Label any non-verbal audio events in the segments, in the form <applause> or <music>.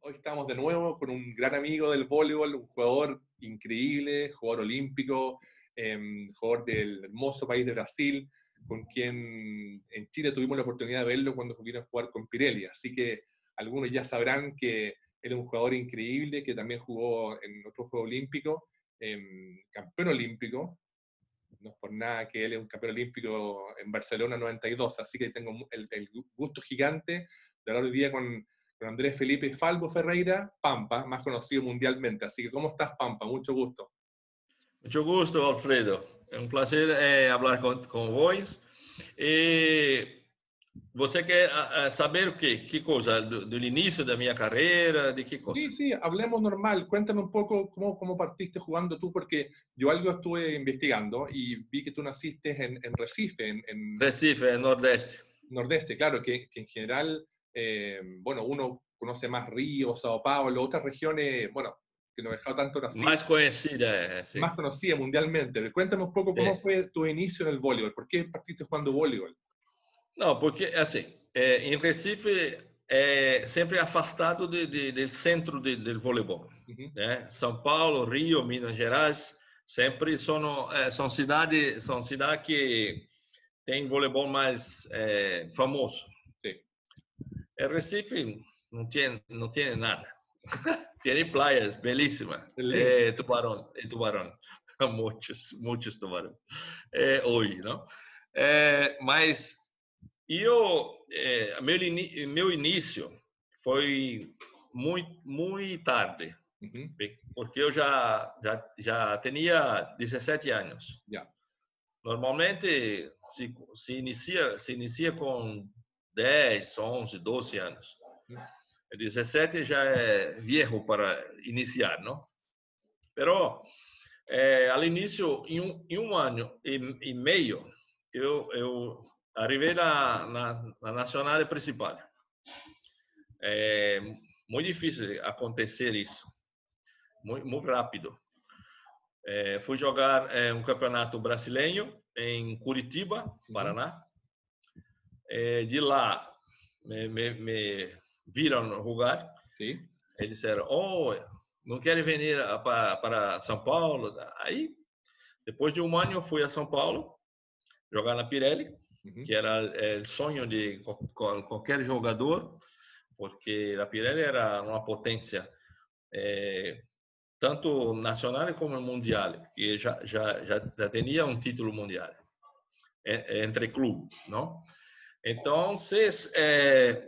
Hoy estamos de nuevo con un gran amigo del voleibol, un jugador increíble, jugador olímpico, eh, jugador del hermoso país de Brasil, con quien en Chile tuvimos la oportunidad de verlo cuando vino a jugar con Pirelli. Así que algunos ya sabrán que él es un jugador increíble que también jugó en otro juego olímpico, eh, campeón olímpico. No es por nada que él es un campeón olímpico en Barcelona 92, así que tengo el, el gusto gigante de hablar hoy día con, con Andrés Felipe Falvo Ferreira, Pampa, más conocido mundialmente. Así que, ¿cómo estás, Pampa? Mucho gusto. Mucho gusto, Alfredo. É um prazer é, falar com, com vós. E você quer saber o quê? Que coisa? Do, do, início da minha carreira? De que coisa? Sí, sí, hablemos normal. Cuéntame un poco cómo, cómo partiste jugando tú, porque yo algo estuve investigando y vi que tú naciste en, en Recife. En, en, Recife, en Nordeste. Nordeste, claro, que, que en general, eh, bueno, uno conoce más Río, Sao Paulo, otras regiones, bueno, que no he dejado tanto Brasil. Más conocida, sí. Más conocida mundialmente. Cuéntame un poco cómo Sí. fue tu inicio en el voleibol. ¿Por qué partiste jugando voleibol? Não, porque, assim, é, em Recife é sempre afastado de, de, do centro de, do voleibol. Né? São Paulo, Rio, Minas Gerais, sempre são, é, são cidades são cidades que têm voleibol mais é, famoso. É, Recife não tem, não tem nada. <laughs> tem praias belíssimas. É, tubarão, é tubarão. <laughs> muitos, muitos tubarões. É, hoje, não? É, mas eu, é, meu, meu início foi muito, muito tarde, Ujú. porque eu já, já, já tinha 17 anos. Ya. Normalmente se, se, inicia, se inicia com 10, 11, 12 anos. 17 já é viejo para iniciar, não? Pero, eh, ao início, em um, em um ano e, e meio, eu, eu arrivei na, na, na nacional principal. É muito difícil acontecer isso, muito, muito rápido. É, fui jogar é, um campeonato brasileiro em Curitiba, Paraná. É, de lá, me, me, me viram jogar. Sí. Eles disseram, oh, não querem vir pa- para São Paulo? Aí, depois de um ano, eu fui a São Paulo jogar na Pirelli, Ujú. que era é, o sonho de qual- qual- qualquer jogador, porque a Pirelli era uma potência é, tanto nacional como mundial, que já já já, já tinha um título mundial é, entre clubes, não? Então, é,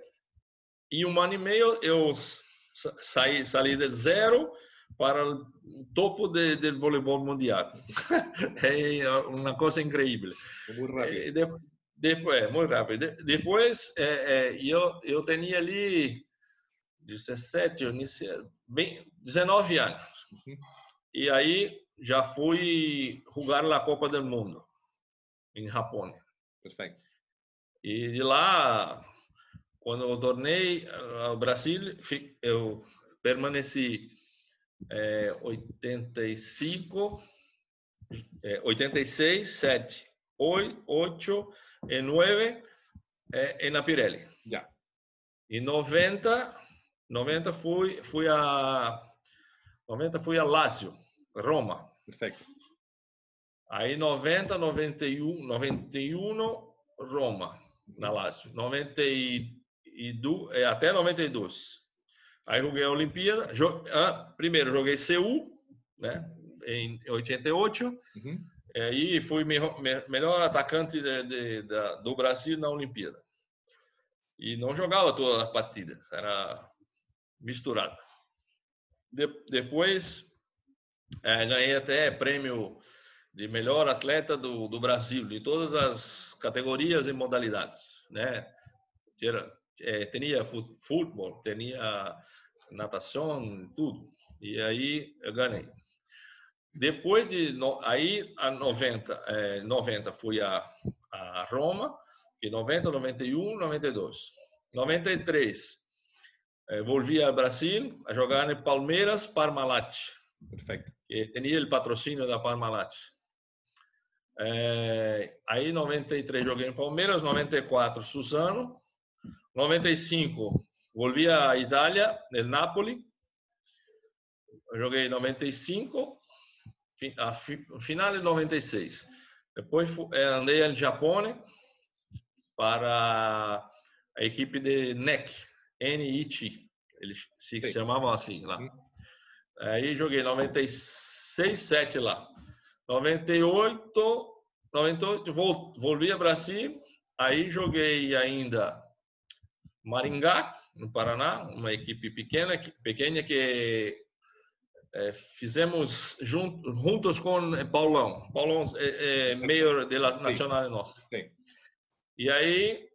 em um ano e meio eu sa- saí saí de zero para o topo de, do voleibol mundial. <laughs> é uma coisa incrível. Fue Muy rápido. E de- depois, é, muito rápido. De- Depois, é, é, eu, eu tinha ali 17, eu iniciei, bem, 19 anos. Uhum. E aí já fui jogar a Copa do Mundo em Japão. Perfecto. E de lá, quando eu tornei ao Brasil, eu permaneci é, 85, é, 86, 7, 8 e 9 é, na Pirelli. Ya. Em 90, 90 fui, fui a 90 fui a Lazio, Roma. Perfecto. Aí 90, 91, 91 Roma, na Lazio. 92, é, até 92. Aí joguei a Olimpíada. Jo, ah, primeiro joguei Seul, né, em 88. Ujú. E aí fui melhor, me- melhor atacante de, de, da, do Brasil na Olimpíada. E não jogava todas as partidas, era misturado. De- depois eh, ganhei até prêmio de melhor atleta do, do Brasil, de todas as categorias e modalidades, né? Tinha, eh, tinha fu- futebol, tinha natação, tudo. E aí eu ganhei. Depois de aí a 90, eh, 90 fui a, a Roma, e 90, 91, 92. 93 eh, volvi a Brasil a jogar no Palmeiras Parmalat, Perfecto. que tinha o patrocínio da Parmalat. Eh, aí 93 joguei no Palmeiras, 94 Suzano, 95 volvi à Itália, no Napoli. Joguei 95, a final de 96. Depois eh, andei no Japão para a equipe de NEC, NIT. Eles se Sim. chamavam assim lá. Uhum. Aí joguei 96, 7 lá. 98, 98 voltei a Brasil. Aí joguei ainda Maringá, no Paraná, uma equipe pequena, pequena que é, fizemos junto, juntos com Paulão. Paulão é, é meio da nacional nossa. Sim. E aí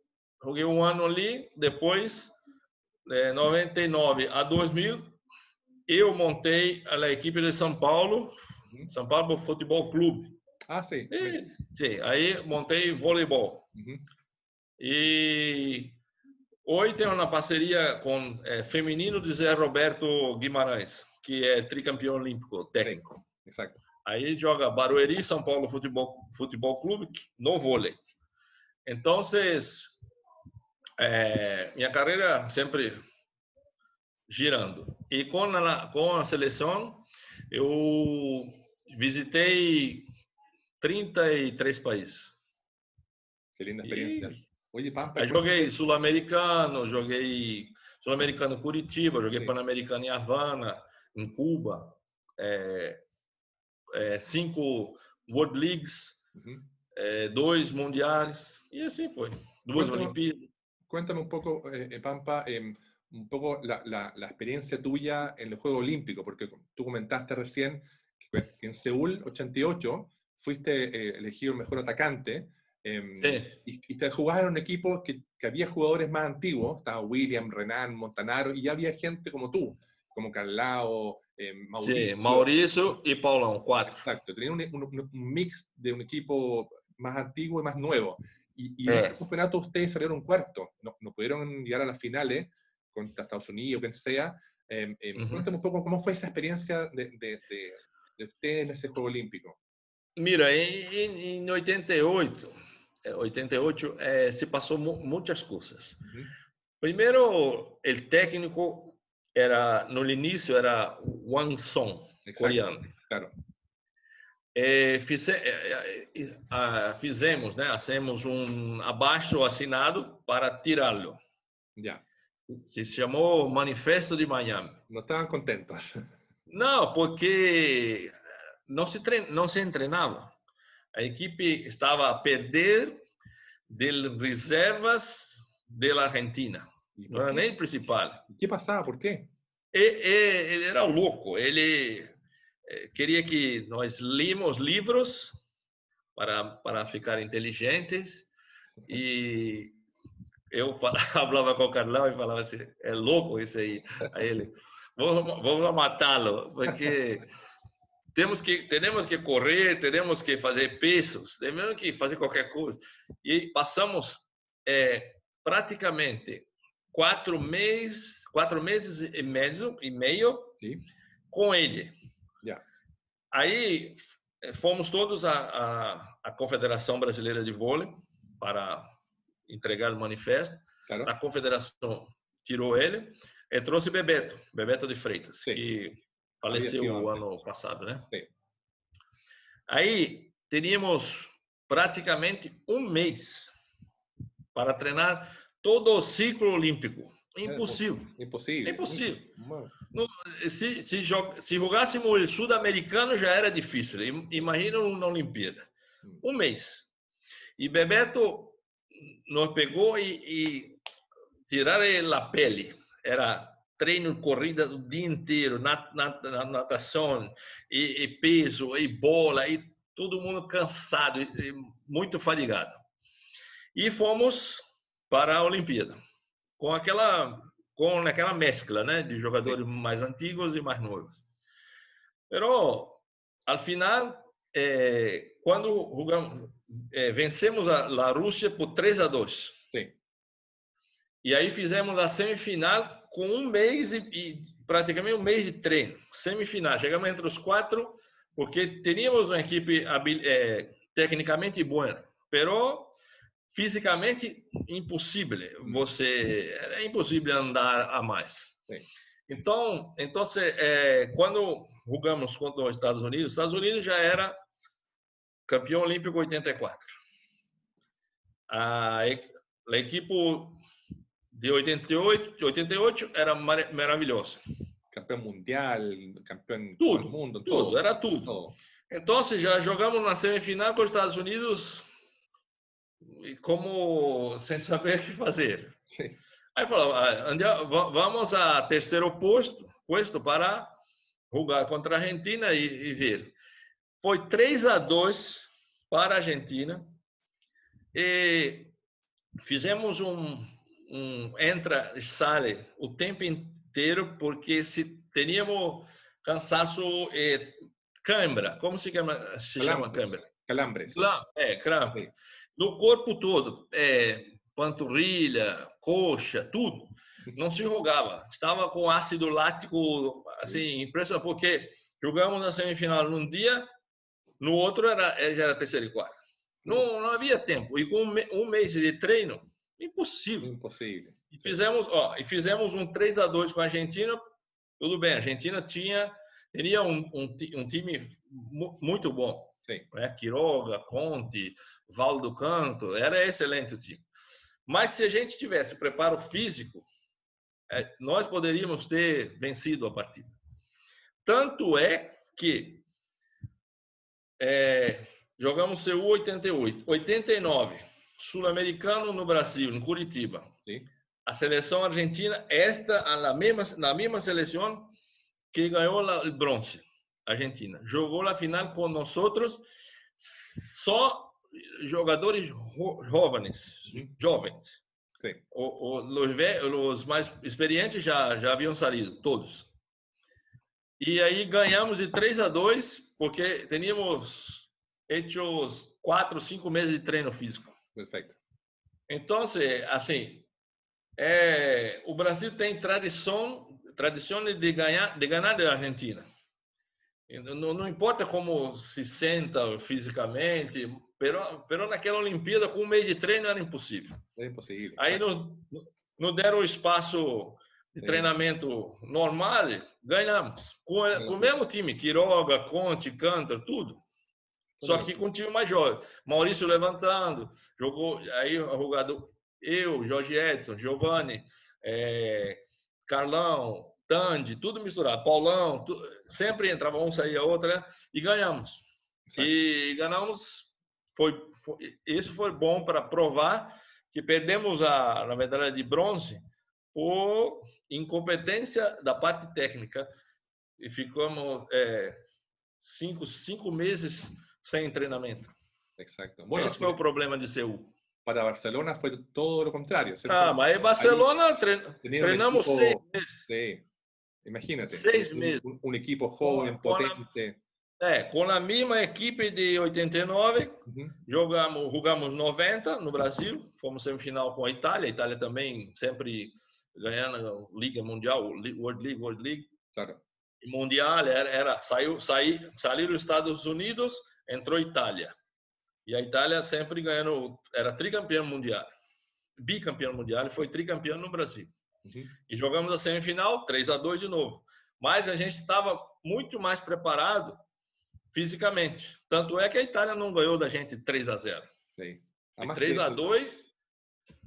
joguei um ano ali, depois, de 99 a 2000, eu montei a equipe de São Paulo, uhum. São Paulo Futebol Clube. Ah, sim. E, sim, aí montei voleibol. Uhum. E hoje tem uma parceria com é, feminino de Zé Roberto Guimarães, que é tricampeão olímpico técnico. Sim, exato. Aí joga Barueri, São Paulo Futebol, Futebol Clube, no vôlei. Então, é, minha carreira sempre girando. E com a, com a seleção, eu visitei 33 países. Que linda experiência. E, Pampa, joguei sul-americano, joguei sul-americano Curitiba, joguei pan-americano em Havana, em Cuba, é, é, cinco World Leagues, uhum. é, dois mundiais, e assim foi. Duas Olimpíadas. Cuéntame un poco, eh, eh Pampa, eh, un poco la, la, la, experiencia tuya en el Juego Olímpico, porque tú comentaste recién en Seúl 88 fuiste eh, elegido el mejor atacante em, y, y, te jugabas en un equipo que, que, había jugadores más antiguos, estaba William, Renan, Montanaro, y ya había gente como tú, como Carlao, eh, Mauricio. Sí, Mauricio y Paulão, cuatro. Exacto, tenía un, un, un, mix de un equipo más antiguo y más nuevo. Y, y en ese eh. campeonato ustedes salieron cuarto, no, no, pudieron llegar a las finales contra Estados Unidos, quien sea. Eh, eh, uh -huh. Cuéntame un poco cómo fue esa experiencia de, de, de, de usted en ese Juego Olímpico. Mira, en, en 88, 88 eh, se cosas. Uh -huh. Primero, el técnico era, no inicio, era Wang Song, Exacto, coreano. Claro. É, fize, é, é, fizemos, né, hacemos um abaixo assinado para tirá-lo. Yeah. Se chamou Manifesto de Miami. Não estavam contentos. <laughs> Não, porque não se, trein, não se treinava. A equipe estava a perder de reservas da Argentina. Não era nem principal. O que passava? Por quê? ele era louco. Ele eh, queria que nós líamos livros para, para ficar inteligentes e eu falava com o Carlão e falava assim, é louco isso aí. A ele, vamos, vamos matá-lo, porque temos que, temos que correr, temos que fazer pesos, temos que fazer qualquer coisa. E passamos é, praticamente quatro meses, quatro meses e meio, e meio com ele Aí eh, fomos todos à, à, Confederação Brasileira de Vôlei para entregar o manifesto. Claro. A confederação tirou ele e trouxe Bebeto, Bebeto de Freitas, Sim. que faleceu o ano passado, né? Sim. Aí teríamos praticamente um mês para treinar todo o ciclo olímpico. Impossível. É, impossível. Impossível. Não, se, se, se jogássemos o sul-americano já era difícil. Imagina na Olimpíada. Hum. Um mês. E Bebeto nos pegou e, e tirar a pele. Era treino, corrida o dia inteiro, nat, nat, natação, e, e, peso, e bola, e todo mundo cansado, e, muito fadigado. E fomos para a Olimpíada com aquela com aquela mescla, né, de jogadores mais antigos e mais novos. Pero al final, eh, quando jogamos, eh, vencemos a, a Rússia por 3 a 2. E aí fizemos a semifinal com um mês e, e praticamente um mês de treino. Semifinal, chegamos entre os quatro porque teníamos uma equipe eh, tecnicamente boa, pero fisicamente impossível. Você era impossível andar a mais. Sim. Então, então é, quando jogamos contra os Estados Unidos, os Estados Unidos já era campeão olímpico 84. A, a equipe de 88, 88 era mar, maravilhosa. Campeão mundial, campeão tudo, do mundo, tudo, todo. era tudo. Todo. Então, já jogamos na semifinal com os Estados Unidos como sem saber o que fazer. Sim. Aí falou, ah, vamos a terceiro posto, posto para jogar contra a Argentina e, e ver. Foi 3 a 2 para a Argentina e fizemos um, um entra e sai o tempo inteiro porque se teríamos cansaço e cãibra, como se chama, se chama cãibra? Calambres. É, crampes. No corpo todo, é, panturrilha, coxa, tudo. Não se enrugava. Estava com ácido lático, assim, impressionante, porque jogamos na semifinal num dia, no outro era, já era terceiro e quarto. Não, não havia tempo. E com um mês de treino, impossível. Impossível. E fizemos, ó, e fizemos um 3 a 2 com a Argentina. Tudo bem, a Argentina tinha teria um, um, um time muito bom. Sim. Né? Quiroga, Conte, Valdo Canto, era excelente o time. Mas se a gente tivesse preparo físico, é, nós poderíamos ter vencido a partida. Tanto é que é, jogamos CU 88, 89, sul-americano no Brasil, em Curitiba. Sim. A seleção argentina, esta na mesma na mesma seleção que ganhou o bronze, Argentina. Jogou a final com nós só jogadores jovens, jovens. O, o, os, os, mais experientes já, já haviam saído, todos. E aí ganhamos de 3 a 2, porque teníamos hecho quatro, cinco meses de treino físico. Perfeito. Então, assim, é, o Brasil tem tradição, tradição de ganhar, de ganhar da Argentina. Não, não importa como se senta fisicamente, pero, pero naquela Olimpíada, com um mês de treino, era impossível. É impossível. Aí nos, nos deram o espaço de Sim. treinamento normal, ganhamos. Com, com o mesmo time, Quiroga, Conte, Cantor, tudo. Só que com um time mais jovem. Maurício levantando, jogou aí o jogador, eu, Jorge Edson, Giovanni, é, Carlão, Tandy, tudo misturado, Paulão, tu, sempre entrava um, saía outro, né? e ganhamos. Certo. E ganhamos, foi, foi, isso foi bom para provar que perdemos a, a medalha de bronze por incompetência da parte técnica e ficamos é, cinco, cinco meses sem treinamento. Exacto. Bueno, Esse foi o problema de Seul. Para Barcelona foi todo o contrário. Ah, mas em Barcelona tre treinamos equipo, seis meses. Sí. Imagínate. Seis meses. Un, un equipo joven, potente. Com a, é, com a mesma equipe de 89, uhum. jogamos, jogamos 90 no Brasil, fomos semifinal com a Itália, a Itália também sempre ganhando Liga Mundial, World League, World League. Claro. Mundial era, era saiu, saiu, saíram os Estados Unidos, entrou Itália. E a Itália sempre ganhando, era tricampeão mundial, bicampeão mundial, e foi tricampeão no Brasil. Uhum. E jogamos a semifinal, 3 a 2 de novo. Mas a gente estava muito mais preparado fisicamente. Tanto é que a Itália não ganhou da gente 3 a 0. Sim. 3 a 2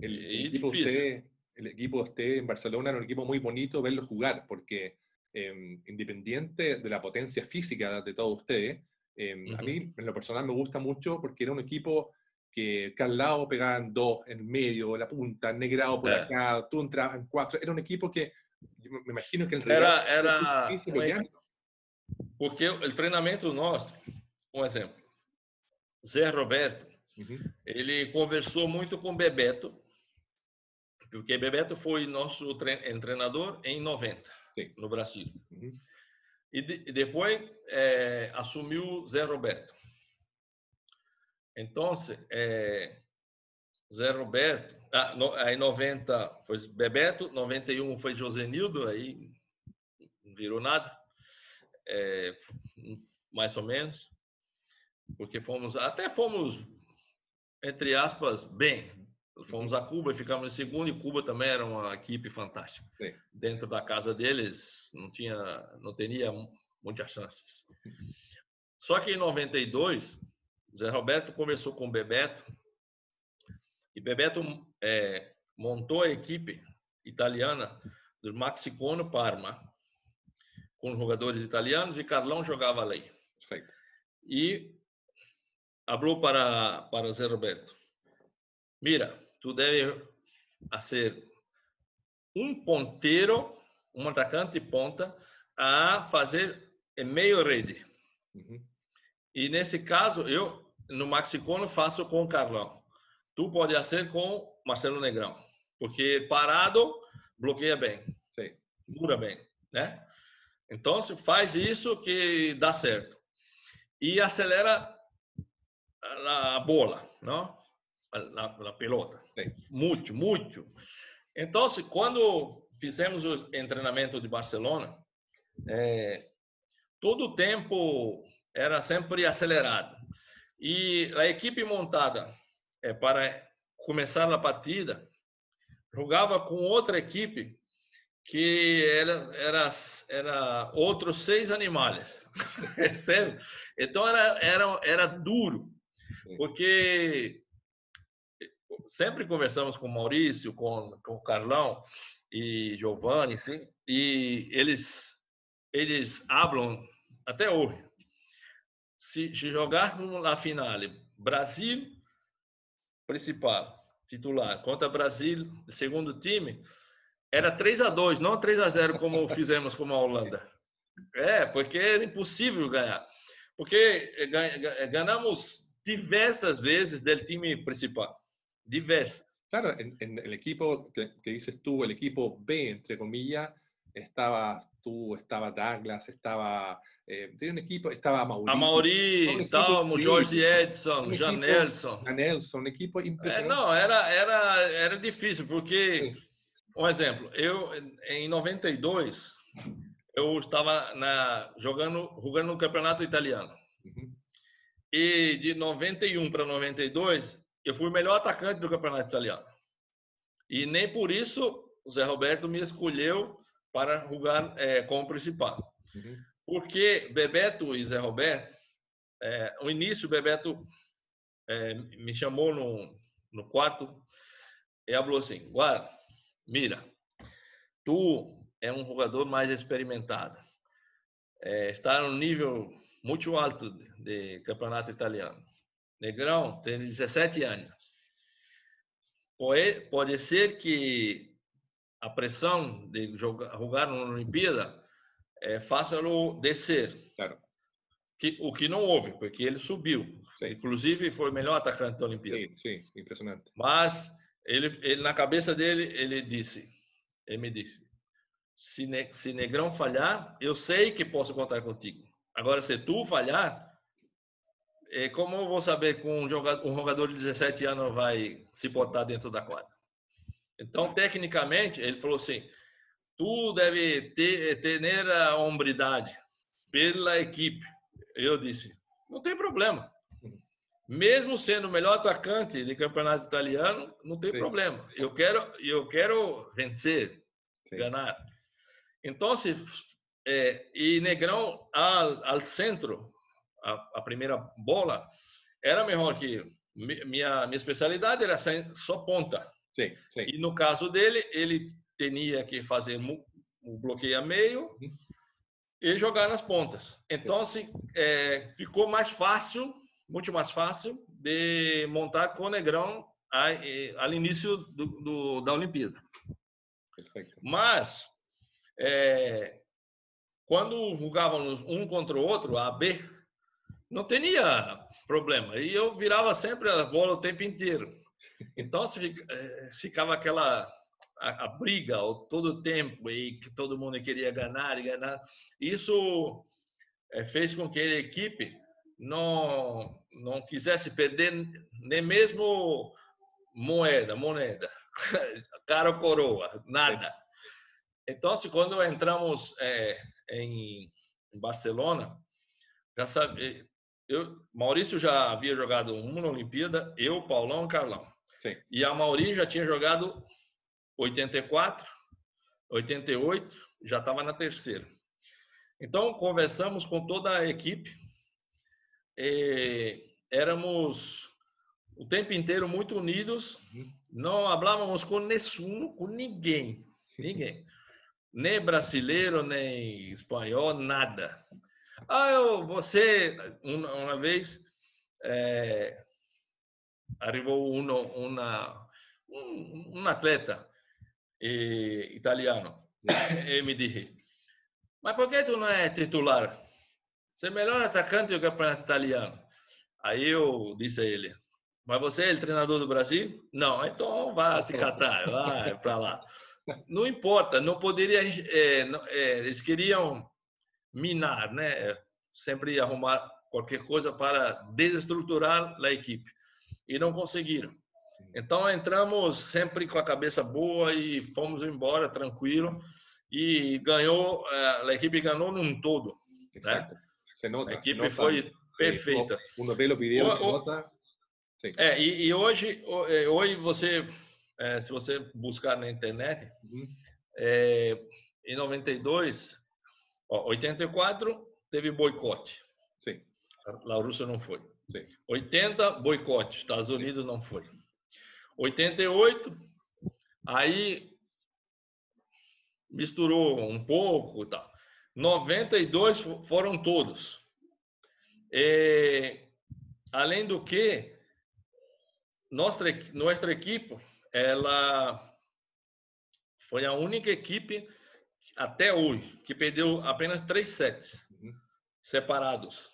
el, el, equipo usted, el equipo usted en Barcelona era un equipo muy bonito verlo jugar, porque eh, independiente de la potencia física de todos ustedes, eh, uh -huh. a mí en lo personal me gusta mucho porque era un equipo que, que al lado pegaban dos, en medio, la punta, negrado por acá, tú entrabas en cuatro. Era un equipo que me imagino que en realidad era, era porque o treinamento nosso, um exemplo, Zé Roberto, uhum. ele conversou muito com Bebeto, porque Bebeto foi nosso treinador em 90, Sim. no Brasil. Uhum. E, de, e, depois é, assumiu Zé Roberto. Então, é, Zé Roberto, ah, no, aí 90 foi Bebeto, 91 foi Josenildo, aí não virou nada, é, mais ou menos, porque fomos, até fomos entre aspas, bem. Fomos a Cuba e ficamos em segundo, e Cuba também era uma equipe fantástica. Sim. Dentro da casa deles, não tinha, não teria muitas chances. Só que em 92, Zé Roberto conversou com o Bebeto, e Bebeto é, montou a equipe italiana do Maxicono Parma, com jogadores italianos, e Carlão jogava ali. Perfeito. E falou para, para Zé Roberto, mira, tu deve ser um ponteiro, um atacante ponta, a fazer meio rede. Uhum. E nesse caso, eu no Maxicono faço com o Carlão. Tu pode fazer com Marcelo Negrão, porque parado bloqueia bem, Sim. dura bem, né? Então, se faz isso que dá certo. E acelera a bola, não? A, a pelota. Muito, muito. Então, se quando fizemos o treinamento de Barcelona, é, todo o tempo era sempre acelerado. E a equipe montada é, para começar a partida jogava com outra equipe que era era era outros seis animais <laughs> é então era era era duro porque sempre conversamos com Maurício com com o Carlão e Giovanni sim e eles eles falam até hoje se, se jogar na finale Brasil principal titular contra Brasil segundo time era 3 a 2 não 3 a 0 como fizemos com a Holanda. É, porque era impossível ganhar. Porque ganhamos diversas vezes do time principal. Diversas. Claro, en, en el equipo que, que, dices tú, el equipo B, entre comillas, estaba tú, estaba Douglas, estaba. Eh, tenía un equipo, estaba Mauri. A Mauri, tal, Jorge Edson, Jan Nelson. Jan Nelson, um equipo impressionante. É, não, era, era, era difícil, porque. Sim um exemplo, eu em 92 eu estava na, jogando jogando no campeonato italiano. Uhum. E de 91 para 92 eu fui o melhor atacante do campeonato italiano. E nem por isso o Zé Roberto me escolheu para jogar é, como principal. Uhum. Porque Bebeto e Zé Roberto, é, no início, Bebeto é, me chamou no, no quarto e falou assim: Guarda, Mira, tu é um jogador mais experimentado. É, está no nível muito alto de, de campeonato italiano. Negrão tem 17 anos. Pode, ser que a pressão de jogar, jogar na Olimpíada é, faça-lo descer. Claro. Que, o que não houve, porque ele subiu. Sim. Inclusive, foi o melhor atacante da Olimpíada. Sim, sim, impressionante. Mas ele, ele, na cabeça dele, ele disse, ele me disse, se, ne, se Negrão falhar, eu sei que posso contar contigo. Agora, se tu falhar, como eu vou saber que um jogador, um jogador de 17 anos vai se botar dentro da quadra? Então, tecnicamente, ele falou assim, tu deve ter, ter a hombridade pela equipe. Eu disse, não tem problema mesmo sendo o melhor atacante de campeonato italiano, não tem Sim. problema. Eu quero, eu quero vencer, Sim. ganhar. Então, se, é, e Negrão ao, ao centro, a, a, primeira bola, era melhor que minha minha especialidade era só ponta. Sim, sim. E no caso dele, ele tinha que fazer o bloqueio a meio e jogar nas pontas. Então, se, é, ficou mais fácil muito mais fácil de montar com o Negrão ao início do, do, da Olimpíada. Perfeito. Mas, é, quando jogávamos um contra o outro, A, B, não tinha problema. E eu virava sempre a bola o tempo inteiro. Então, se é, ficava aquela a, a briga todo o tempo e que todo mundo queria ganhar e ganhar. Isso é, fez com que a equipe não não quisesse perder nem mesmo moeda, moneda, <laughs> cara ou coroa, nada. Então, quando entramos é, em, Barcelona, já sabe, eu, Maurício já havia jogado uma na Olimpíada, eu, Paulão e Carlão. Sim. E a Mauri já tinha jogado 84, 88, já estava na terceira. Então, conversamos com toda a equipe. E éramos o tempo inteiro muito unidos. Não falávamos com nenhum, com ninguém. Ninguém. <laughs> Nem brasileiro, nem espanhol, nada. Ah, eu, você, uma, uma vez, é, arrivou um, uma, um, um atleta eh, italiano e me disse, mas por que tu não é titular? Você é melhor atacante do campeonato italiano. Aí eu disse a ele, mas você é o treinador do Brasil? Não, então vá se catar, vai para lá. <laughs> Não importa, não poderia. É, é, eles queriam minar, né? Sempre arrumar qualquer coisa para desestruturar a equipe e não conseguiram. Então entramos sempre com a cabeça boa e fomos embora tranquilo e ganhou a equipe ganhou num todo. Né? Se nota, a equipe nota, foi perfeita. Um vê o vídeo, se nota. Sim. É, e, e, hoje, hoje você, é, se você buscar na internet, uhum. é, em 92, ó, 84 teve boicote. Sim. A Rússia não foi. Sim. 80, boicote. Estados Unidos não foi. 88, aí misturou um pouco e tal. 92 foram todos. E, além do que, nossa, nossa equipe, ela foi a única equipe até hoje que perdeu apenas três sets uhum. separados.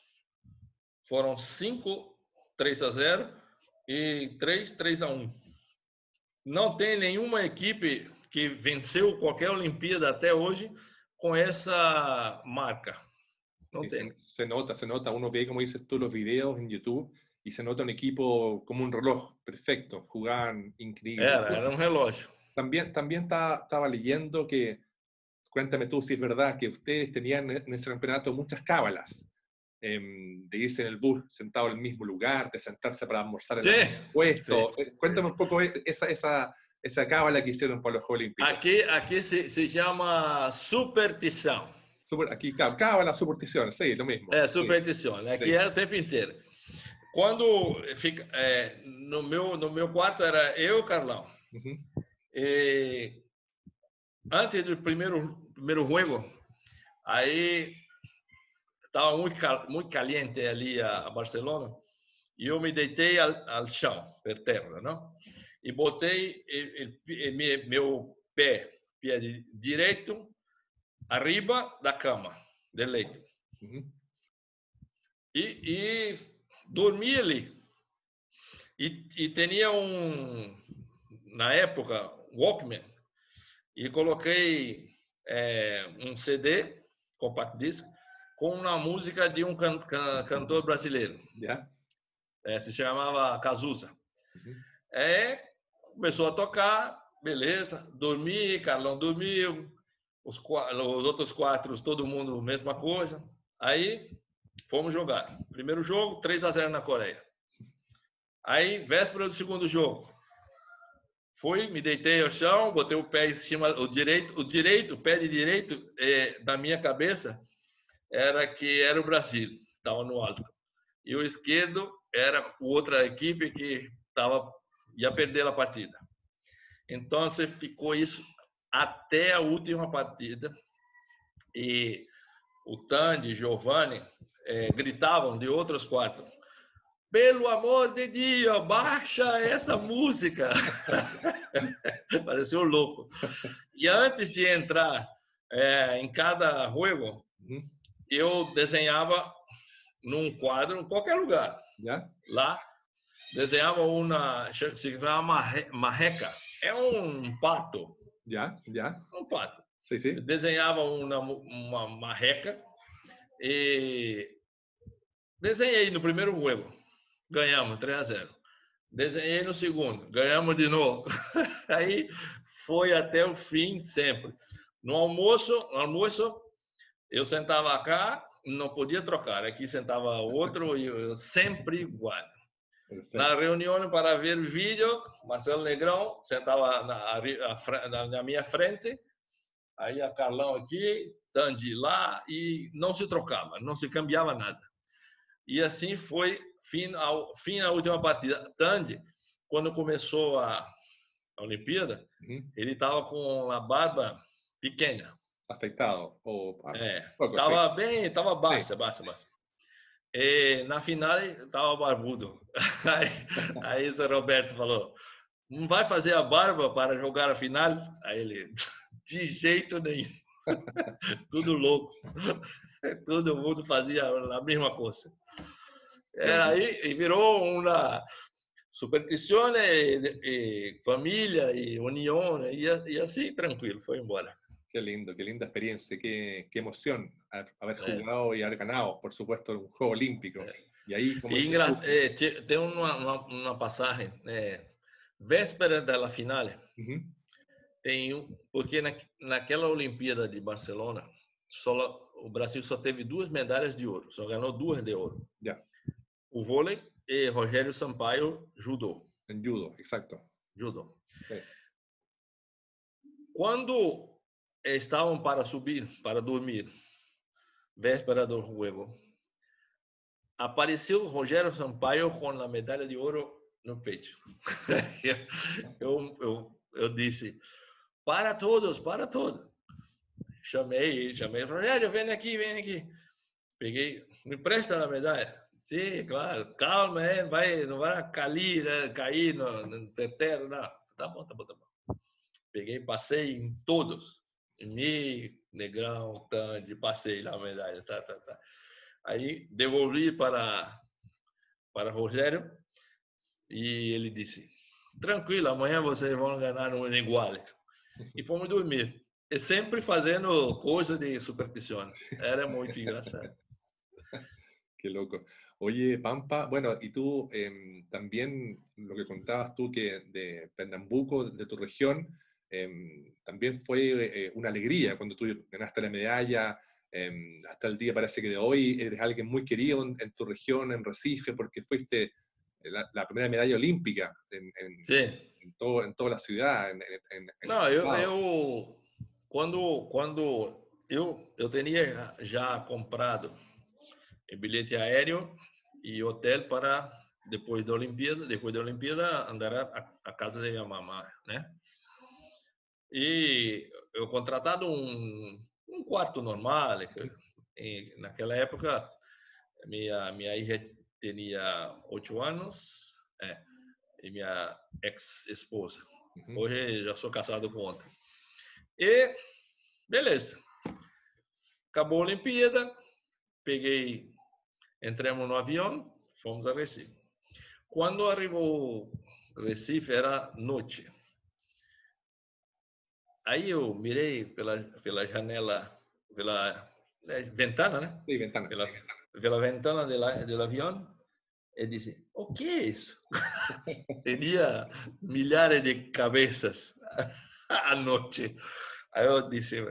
Foram 5 3 a 0 e 3 3 a 1. Não tem nenhuma equipe que venceu qualquer Olimpíada até hoje com essa marca. Não sí, tem. Se nota, se nota. Uno ve, como dices tú, los videos en YouTube y se nota un equipo como un reloj, perfecto, jugaban increíble. Era, era un reloj. También, también estaba, estaba leyendo que, cuéntame tú si es verdad, que ustedes tenían en ese campeonato muchas cábalas. Em, de irse en el bus sentado en el mismo lugar, de sentarse para almorzar en sí, el puesto. Sí, Cuéntame un poco esa, esa, esa cábala que hicieron para los Juegos Olímpicos. Aquí, aquí se, se llama superstição. Super, aqui, cábala, superstição, sei, lo mesmo. É, superstição. Aqui é o tempo inteiro. Quando fica, é, no, meu, no meu quarto era eu e o Carlão. Uhum. E, antes do primeiro, primeiro jogo, aí estava muito, muito caliente ali a, Barcelona, e eu me deitei ao, chão, per terra, não? E botei el, el, meu pé, pé direito, arriba da cama, do leito. E, e dormi ali. E, e tinha um, na época, Walkman, e coloquei é, um CD, compact disc, com uma música de um can, can, cantor brasileiro. Yeah. É, se chamava Cazuza. Uhum. É, começou a tocar, beleza, dormi, Carlão dormiu, os, os outros quatro, todo mundo, mesma coisa. Aí, fomos jogar. Primeiro jogo, 3 a 0 na Coreia. Aí, véspera do segundo jogo, fui, me deitei ao chão, botei o pé em cima, o direito, o direito, o pé de direito é, da minha cabeça era que era o Brasil, estava no alto. E o esquerdo era outra equipe que tava, ia perder a partida. Então, ficou isso até a última partida. E o Tandy, Giovanni, é, gritavam de outros quatro. Pelo amor de Deus, baixa essa música. <laughs> Pareceu louco. E antes de entrar é, em cada jogo, uhum eu desenhava num quadro, em qualquer lugar. Yeah. Lá, desenhava uma, se chama marreca. É um pato. Já, já. Um pato. Sim, sim. Desenhava uma, uma marreca e desenhei no primeiro jogo. Ganhamos 3 a 0. Desenhei no segundo, ganhamos de novo. <laughs> Aí foi até o fim sempre. No almoço, no almoço eu sentava cá não podia trocar. Aqui sentava outro e eu sempre igual. Na reunião para ver vídeo, Marcelo Negrão sentava na, na, na minha frente, aí a Carlão aqui, Tandy lá, e não se trocava, não se cambiava nada. E assim foi fim ao fim a última partida. Tandy, quando começou a, a Olimpíada, uhum. ele estava com a barba pequena. Afeitado? Ou... É, estava bem, estava baixa, baixa, baixa. E na final estava barbudo. <laughs> Aí, aí o Roberto falou: não vai fazer a barba para jogar a final? Aí ele, <laughs> de jeito nenhum. <laughs> Tudo louco. <laughs> Todo mundo fazia a mesma coisa. É, aí virou uma superstição e, e família e união e, e assim tranquilo, foi embora. Qué lindo, qué linda experiencia, qué, qué emoción haber jugado y haber ganado, por supuesto, un juego olímpico. Y ahí, como y ingra, eh, tengo una, una, una pasaje, eh, véspera da final, uhum. tem porque na, naquela Olimpíada de Barcelona, só, o Brasil só teve duas medalhas de ouro, só ganhou duas de ouro. Yeah. O vôlei e Rogério Sampaio judô. Em judo, exato. Judô. Quando estavam para subir, para dormir, véspera do jogo. Apareceu Rogério Sampaio com a medalha de ouro no peito. <laughs> eu, eu, eu disse, para todos, para todos. Chamei, chamei, Rogério, vem aqui, vem aqui. Peguei, me presta a medalha. Sim, claro, calma, é, vai, não vai cair, né, cair no, no não. Tá bom, tá bom, tá bom. Peguei, passei em todos. Me, Negrão, Tandy, passei na medalha. Tá, tá, tá. Aí devolvi para, para Rogério e ele disse: tranquilo, amanhã vocês vão ganhar um igual. E fomos dormir. E sempre fazendo coisa de superstição. Era muito engraçado. <laughs> Qué loco. Oye, Pampa, bueno, y tú eh, también lo que contabas tú que de Pernambuco, de tu región, Em, también fue eh, una alegría cuando tú ganaste la medalla. Em, hasta el día parece que de hoy eres alguien muy querido en, tu región, en Recife, porque fuiste la, primera medalla olímpica en, en, todo, en toda la ciudad. no, yo, cuando, cuando yo, yo tenía ya comprado el billete aéreo y hotel para después de la Olimpíada, después de la Olimpíada andar a, a casa de mi mamá, ¿no? E eu contratado um, um quarto normal. E naquela época, minha, minha filha tinha oito anos é, e minha ex-esposa. Uhum. Hoje já sou casado com outra. E, beleza. Acabou a Olimpíada, peguei, entramos no avião, fomos a Recife. Quando arrivou Recife, era noite. Aí eu mirei pela, pela janela, pela é, ventana, né? Sim, ventana. Pela, pela ventana do, do avião e disse: O que é isso? <laughs> Tinha milhares de cabeças <laughs> à noite. Aí eu disse: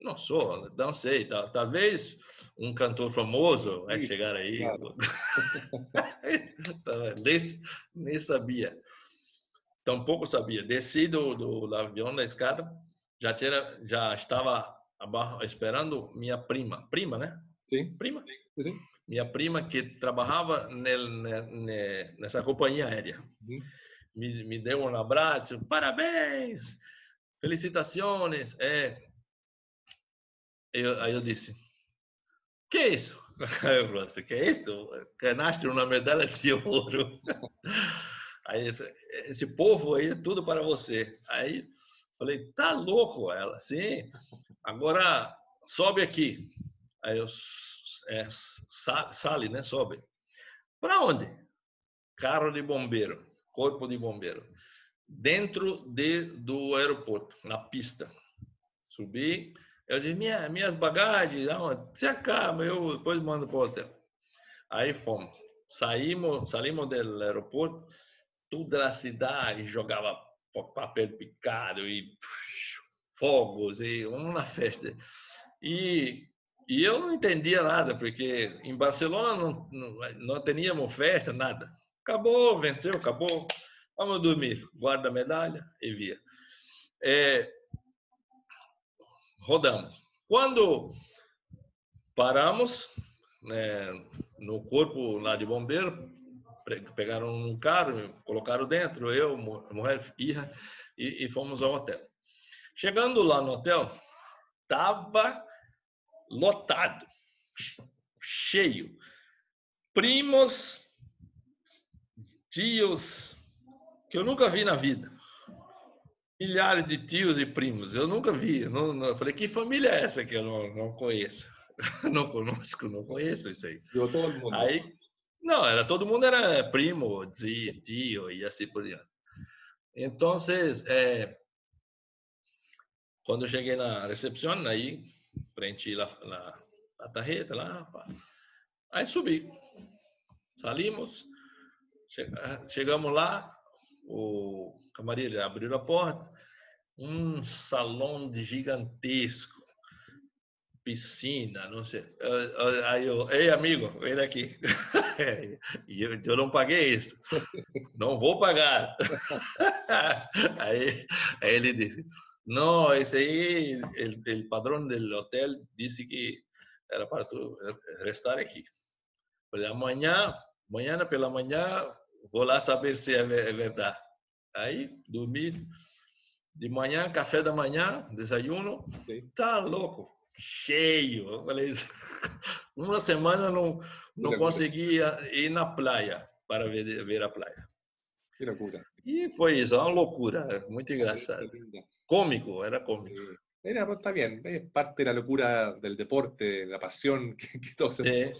Não sou, não sei. Talvez um cantor famoso vai chegar aí. Claro. <laughs> nem, nem sabia tampouco sabia. Desci do, do avião da escada, já tinha, já estava abaixo, esperando minha prima, prima, né? Sim. Prima. Sim. Minha prima que trabalhava nessa companhia aérea. Uhum. Me, me deu um abraço, parabéns, felicitações. É. Eu, aí eu disse, que é isso? <laughs> Eu falei, assim, que é isso? Ganhaste uma medalha de ouro. <laughs> Aí esse povo aí é tudo para você. Aí falei, tá louco ela? Sim. Agora sobe aqui. Aí eu é, sale, né? Sobe. Para onde? Carro de bombeiro, corpo de bombeiro. Dentro de, do aeroporto, na pista. Subi. Eu disse, Minha, minhas bagagens, aonde? Se acalma, eu depois mando para o hotel. Aí fomos. Saímos, saímos do aeroporto toda a cidade jogava papel picado e fogos e uma festa. E E eu não entendia nada, porque em Barcelona não, não, não teníamos festa, nada. Acabou, venceu, acabou. Vamos dormir. Guarda a medalha e via. É, rodamos. Quando paramos né, no corpo lá de bombeiro, pegaram um carro, colocaram dentro, eu, mulher, filha, e, e fomos ao hotel. Chegando lá no hotel, tava lotado, cheio. Primos, tios, que eu nunca vi na vida. Milhares de tios e primos, eu nunca vi. Eu não, não, eu falei, que família é essa que eu não, não conheço? <laughs> não conosco, não conheço isso aí. todo mundo. Aí, não, era todo mundo era primo, tio, tio e assim por diante. Então, é, quando eu cheguei na recepção, aí preenchi lá, lá a tarjeta lá, pá. aí subi. Salimos, chegamos lá, o camareiro abriu a porta, um salão gigantesco, piscina, não sei. Aí eu, ei amigo, vem aqui. <laughs> E eu, eu não paguei isso. <laughs> Não vou pagar. <laughs> Aí, aí ele disse, não, esse aí, o padrão do hotel disse que era para tu restar aqui. Falei, amanhã, amanhã pela manhã, vou lá saber se é, é verdade. Aí, dormi. De manhã, café da manhã, desayuno. Tá louco cheio. Eu falei, <laughs> uma semana não, não conseguia ir na praia para ver, ver a praia. Que loucura. E foi isso, uma loucura, muito engraçado. Cômico, era cômico. Era, está bien, es parte de la locura del deporte, la pasión que, que todos sí.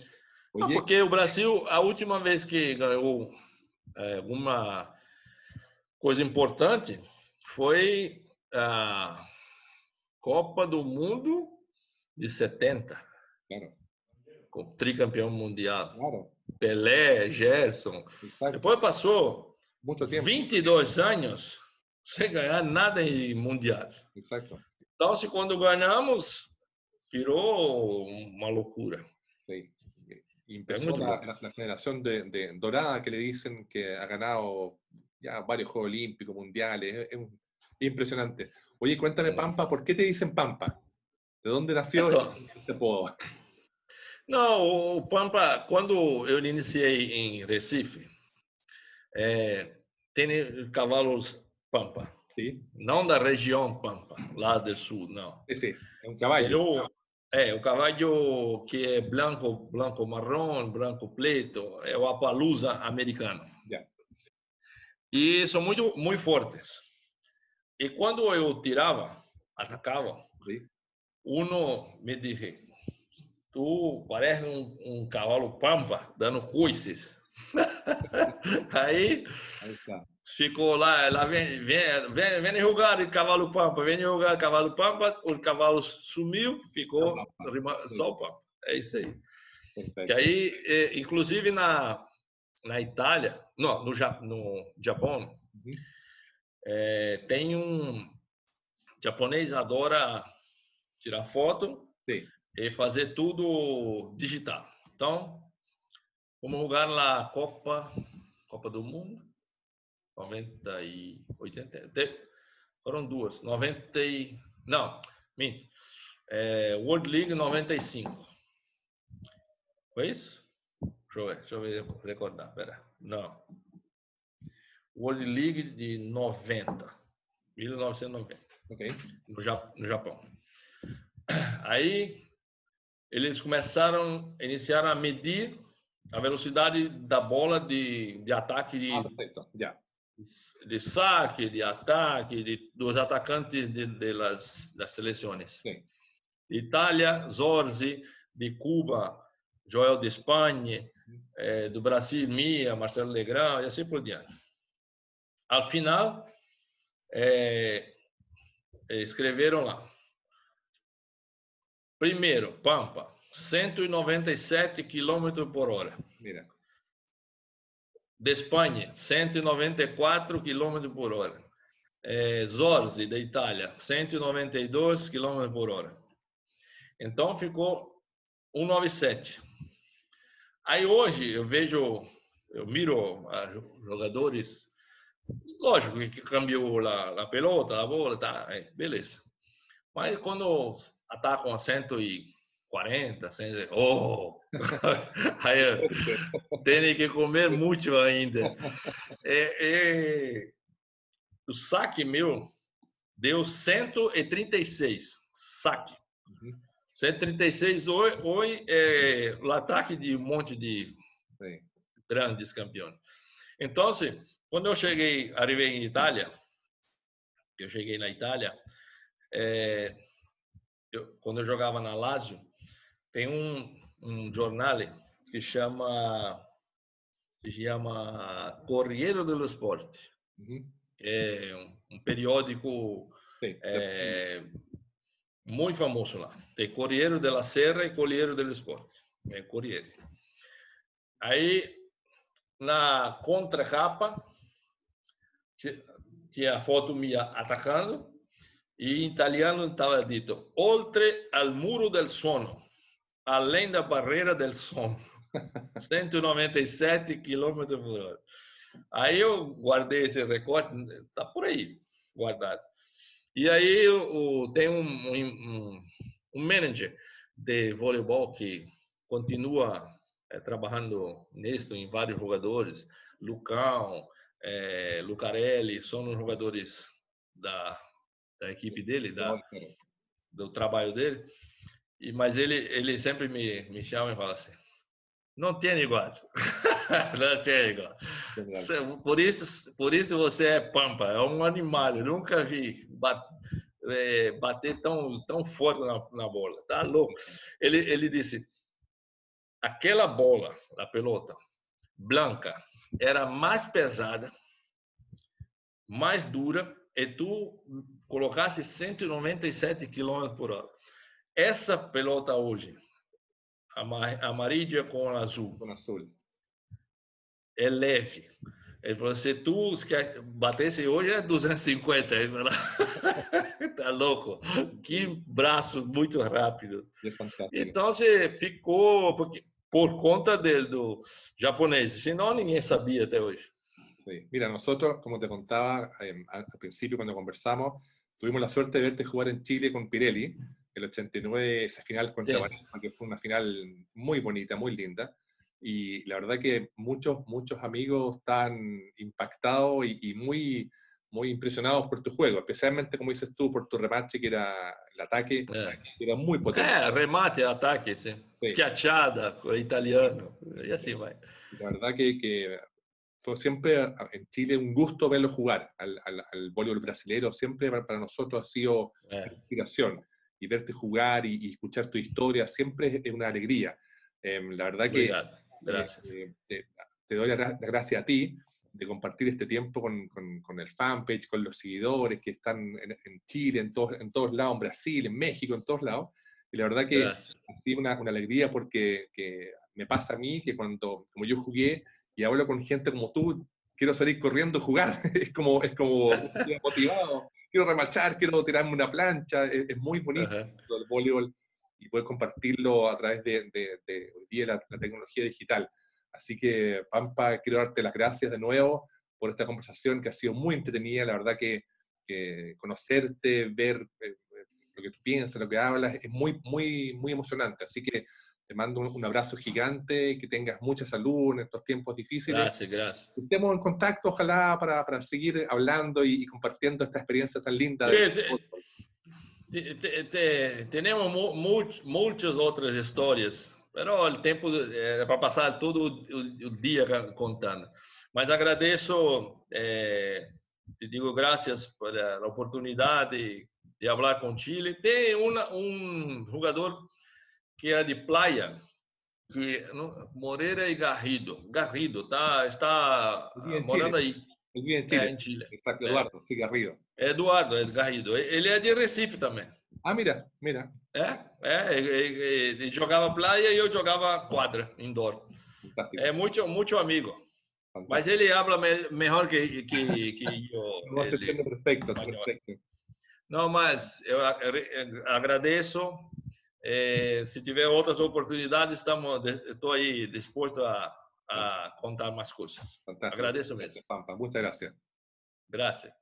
Não, porque o Brasil, a última vez que ganhou é, alguma coisa importante foi a Copa do Mundo de 70. Claro. Com tricampeão mundial. Claro. Pelé, Gerson. Exacto. Depois passou Muito tempo. 22 anos sem ganhar nada em mundial. Exacto. Então, se quando ganhamos, virou uma loucura. Sí. Empezó la, la, la, generación de, de, dorada que le dicen que ha ganado ya varios Juegos Olímpicos, Mundiales. Es, es impresionante. Oye, cuéntame, Pampa, ¿por qué te dicen Pampa? De onde nasceu então, esse povo? Não, o Pampa, quando eu iniciei em Recife, é, tem cavalos Pampa. Sim. Não da região Pampa, lá do sul, não. Sim, é um cavalo. Eu, é, o cavalo que é branco, branco marrom, branco preto, é o Apalusa americano. Yeah. E são muito, muito fortes. E quando eu tirava, atacava, Sim uno me dije, tú pareces un, un cavalo pampa dando coices. <laughs> Aí, ficou lá, lá vem, vem, vem, vem jogar o cavalo pampa, vem jogar o cavalo pampa, o cavalo sumiu, ficou só o pampa. É isso aí. Perfeito. Que aí, é, inclusive na, na Itália, não, no, no Japão, uhum. é, tem um japonês adora tirar foto Sim. e fazer tudo digital. Então, vamos jogar lá a Copa, Copa do Mundo, 90 e 80, foram duas, 90 e, não, minto, é, World League 95. Foi isso? Deixa eu ver, deixa eu ver, recordar, pera, não. World League de 90, 1990. Ok. No, no Japão. Aí eles começaram, iniciaram a medir a velocidade da bola de, de ataque de, ah, de saque, de ataque, de, dos atacantes de, de las, das seleções. Sim. De Itália, Zorzi, de Cuba, Joel de Espanha, é, do Brasil, Mia, Marcelo Legrand e assim por diante. Ao final, é, escreveram lá Primeiro, Pampa, 197 km por hora. Mira. De Espanha, 194 km por hora. É, Zorzi, da Itália, 192 km por hora. Então ficou 197. Aí hoje eu vejo, eu miro jogadores, lógico que cambiou a, a pelota, a bola, tá, é, beleza. Mas quando atacam a 140, 100, oh, <laughs> aí tem que comer muito ainda. É, é, o saque meu deu 136 saque. Uhum. 136 hoje, hoje é o ataque de um monte de Sim. grandes campeões. Então, quando eu cheguei, arrivei em Itália, eu cheguei na Itália, é, eu, quando eu jogava na Lazio, tem um, um jornal que chama que chama Corriere dello Sport. Uhum. É um, um periódico Sim, é, muito famoso lá. Tem Corriere della Serra e Corriere dello Sport. É Corriere. Aí, na contracapa, tinha a foto minha atacando e em italiano estava dito oltre al muro del sono, além da barreira del sono. 197 km por hora. Aí eu guardei esse recorte, tá por aí guardado. E aí o, tem um, um, um manager de voleibol que continua é, trabalhando nisso em vários jogadores, Lucão, é, Lucarelli, são os jogadores da, da equipe dele, da, do trabalho dele. E, mas ele, ele sempre me, me chama e fala assim, não tem igual. <laughs> não tem igual. Por isso, por isso você é pampa, é um animal. Eu nunca vi é, bater tão, tão forte na, na bola. Tá louco. Ele, ele disse, aquela bola, a pelota, branca, era mais pesada, mais dura, e tu colocasse 197 km por hora. Essa pelota hoje, amarilla com azul. Com azul. É leve. Ele falou, se tu batesse hoje é 250. Ele falou, tá louco. Que braço muito rápido. É então, você ficou porque, por conta dele, do japonês. Senão, ninguém sabia até hoje. Sí. Mira, nosotros, como te contaba eh, al principio cuando conversamos, tuvimos la suerte de verte jugar en Chile con Pirelli el 89, esa final contra sí. que fue una final muy bonita, muy linda. Y la verdad que muchos, muchos amigos están impactados y, y, muy, muy impresionados por tu juego, especialmente, como dices tú, por tu remate, que era el ataque, é. que era muy potente. É, remate, ataque, sim. Sí. Schiacciada, italiano, y así va. La verdad que, que fue siempre en Chile un gusto verlo jugar al, al, al voleibol brasilero, siempre para, nosotros ha sido é. inspiración y verte jugar y, y, escuchar tu historia siempre es una alegría. Eh, la verdad que Gracias. Eh, te, te, doy la, la, gracia a ti de compartir este tiempo con, con, con, el fanpage, con los seguidores que están en, en Chile, en todos, en todos lados, en Brasil, en México, en todos lados. Y la verdad que Gracias. ha sido una, una alegría porque que me pasa a mí que cuando, como yo jugué y hablo con gente como tú, quiero salir corriendo a jugar. <laughs> es como, es como motivado quiero remachar, quiero tirarme una plancha, es, es muy bonito -huh. el voleibol y poder compartirlo a través de, de, de día la, la, tecnología digital. Así que, Pampa, quiero darte las gracias de nuevo por esta conversación que ha sido muy entretenida, la verdad que, que conocerte, ver eh, lo que tú piensas, lo que hablas, es muy, muy, muy emocionante. Así que te mando un, un, abrazo gigante, que tengas mucha salud en estos tiempos difíciles. Gracias, gracias. Estemos en contacto, ojalá, para, para seguir hablando y, y, compartiendo esta experiencia tan linda. Sí, te, te, tenemos mu much, muchas otras historias, pero el tiempo era para pasar todo el día contando. Mas agradeço, eh, te digo gracias por la oportunidad de, de hablar con Chile. Tem un jugador que é de Playa, que Moreira e Garrido. Garrido tá, está morando aí. Em Chile. É, em Chile. Eduardo, é. Garrido. Eduardo, é Garrido. Ele é de Recife também. Ah, mira, mira. É, é ele, ele jogava playa e eu jogava quadra, indoor. Fantástico. É muito, muito amigo. Fantástico. Mas ele habla me, melhor que, que, que eu. <laughs> Você perfeito, perfeito. Não, mas eu agradeço Eh, se tiver outras oportunidades, estamos, estou aí disposto a, a contar mais coisas. Fantástico. Agradeço mesmo. Muchas gracias. Gracias.